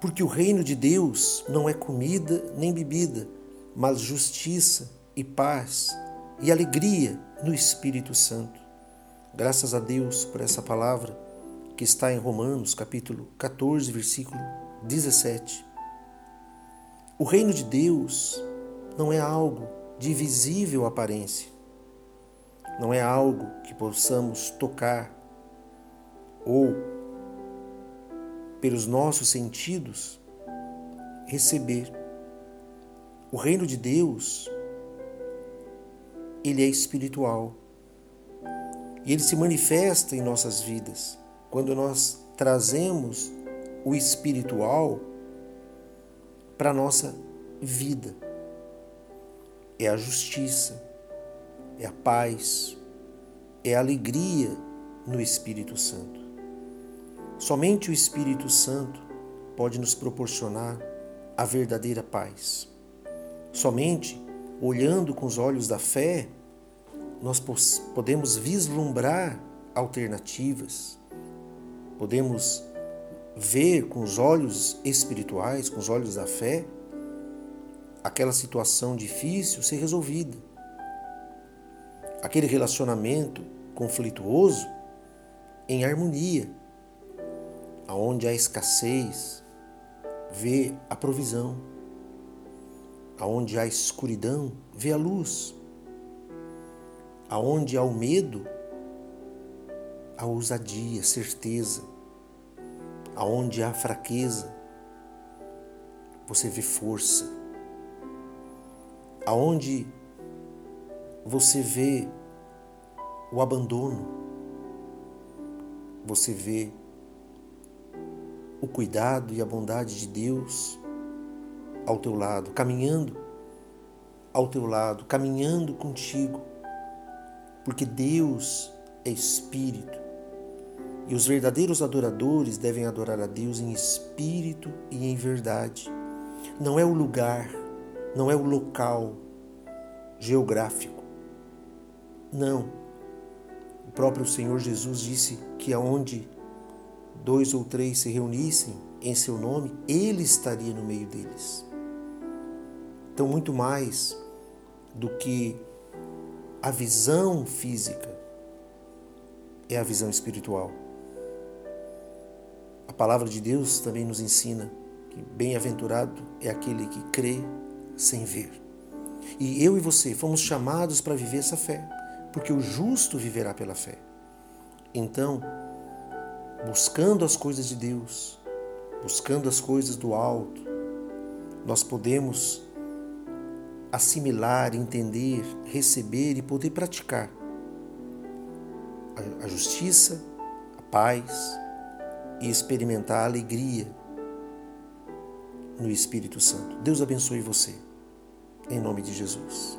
Porque o reino de Deus não é comida nem bebida, mas justiça e paz e alegria no Espírito Santo. Graças a Deus por essa palavra que está em Romanos, capítulo 14, versículo 17. O reino de Deus não é algo de visível aparência, não é algo que possamos tocar ou, pelos nossos sentidos, receber. O reino de Deus, ele é espiritual. E ele se manifesta em nossas vidas quando nós trazemos o espiritual para a nossa vida. É a justiça, é a paz, é a alegria no Espírito Santo. Somente o Espírito Santo pode nos proporcionar a verdadeira paz. Somente olhando com os olhos da fé, nós podemos vislumbrar alternativas, podemos ver com os olhos espirituais, com os olhos da fé, aquela situação difícil ser resolvida. Aquele relacionamento conflituoso em harmonia, aonde há escassez, vê a provisão, aonde há escuridão, vê a luz, aonde há o medo, a ousadia, certeza, aonde há fraqueza, você vê força, aonde você vê o abandono, você vê o cuidado e a bondade de Deus ao teu lado, caminhando ao teu lado, caminhando contigo, porque Deus é Espírito e os verdadeiros adoradores devem adorar a Deus em espírito e em verdade. Não é o lugar, não é o local geográfico. Não. O próprio Senhor Jesus disse que aonde dois ou três se reunissem em seu nome, ele estaria no meio deles. Então, muito mais do que a visão física, é a visão espiritual. A palavra de Deus também nos ensina que bem-aventurado é aquele que crê sem ver. E eu e você fomos chamados para viver essa fé, porque o justo viverá pela fé. Então, buscando as coisas de Deus, buscando as coisas do alto, nós podemos assimilar, entender, receber e poder praticar a justiça, a paz e experimentar a alegria no Espírito Santo. Deus abençoe você, em nome de Jesus.